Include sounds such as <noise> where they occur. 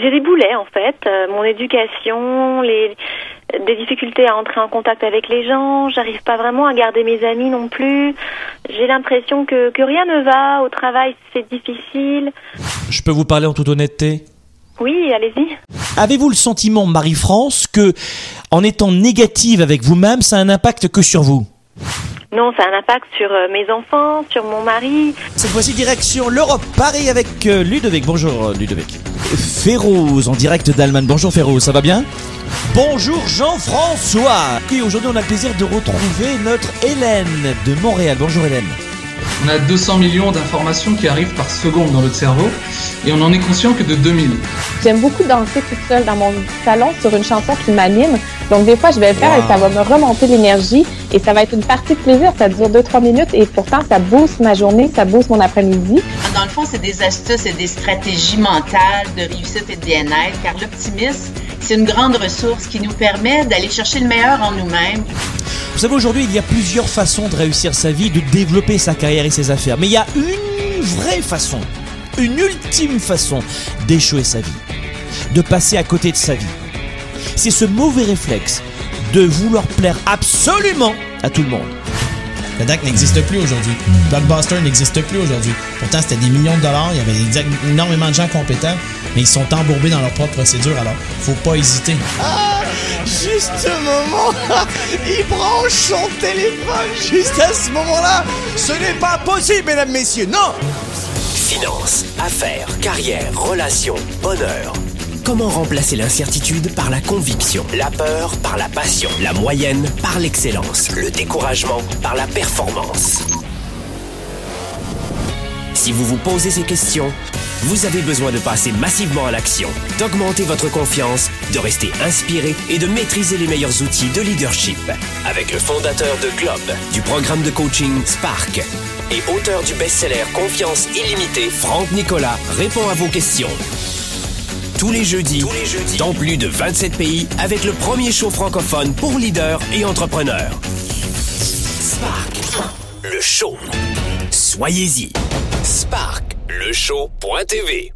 J'ai des boulets en fait, euh, mon éducation, les des difficultés à entrer en contact avec les gens, j'arrive pas vraiment à garder mes amis non plus. J'ai l'impression que, que rien ne va, au travail c'est difficile. Je peux vous parler en toute honnêteté? Oui, allez-y. Avez-vous le sentiment, Marie-France, que en étant négative avec vous-même, ça a un impact que sur vous? Non, ça a un impact sur euh, mes enfants, sur mon mari. Cette fois-ci, direction l'Europe, Paris avec euh, Ludovic. Bonjour Ludovic. Féroze en direct d'Allemagne. Bonjour Féroze, ça va bien? Bonjour Jean-François. Et aujourd'hui, on a le plaisir de retrouver notre Hélène de Montréal. Bonjour Hélène. On a 200 millions d'informations qui arrivent par seconde dans notre cerveau et on n'en est conscient que de 2000. J'aime beaucoup danser toute seule dans mon salon sur une chanson qui m'anime. Donc des fois, je vais le faire et ça va me remonter l'énergie et ça va être une partie de plaisir. Ça dure 2-3 minutes et pourtant, ça booste ma journée, ça booste mon après-midi. Dans le fond, c'est des astuces et des stratégies mentales de réussite et de bien-être car l'optimisme, c'est une grande ressource qui nous permet d'aller chercher le meilleur en nous-mêmes. Vous savez, aujourd'hui, il y a plusieurs façons de réussir sa vie, de développer sa carrière et ses affaires. Mais il y a une vraie façon, une ultime façon d'échouer sa vie, de passer à côté de sa vie. C'est ce mauvais réflexe de vouloir plaire absolument à tout le monde. Le DAC n'existe plus aujourd'hui. Blockbuster n'existe plus aujourd'hui. Pourtant, c'était des millions de dollars. Il y avait énormément de gens compétents, mais ils sont embourbés dans leur propre procédure. Alors, faut pas hésiter. Juste au moment, <laughs> il branche son téléphone juste à ce moment-là. Ce n'est pas possible, mesdames, messieurs, non Finances, affaires, carrière, relations, bonheur. Comment remplacer l'incertitude par la conviction, la peur par la passion, la moyenne par l'excellence, le découragement par la performance Si vous vous posez ces questions, vous avez besoin de passer massivement à l'action, d'augmenter votre confiance, de rester inspiré et de maîtriser les meilleurs outils de leadership. Avec le fondateur de Globe, du programme de coaching Spark et auteur du best-seller Confiance illimitée, Franck Nicolas répond à vos questions. Tous les jeudis, dans plus de 27 pays, avec le premier show francophone pour leaders et entrepreneurs. Spark, le show. Soyez-y. Spark, le show.tv.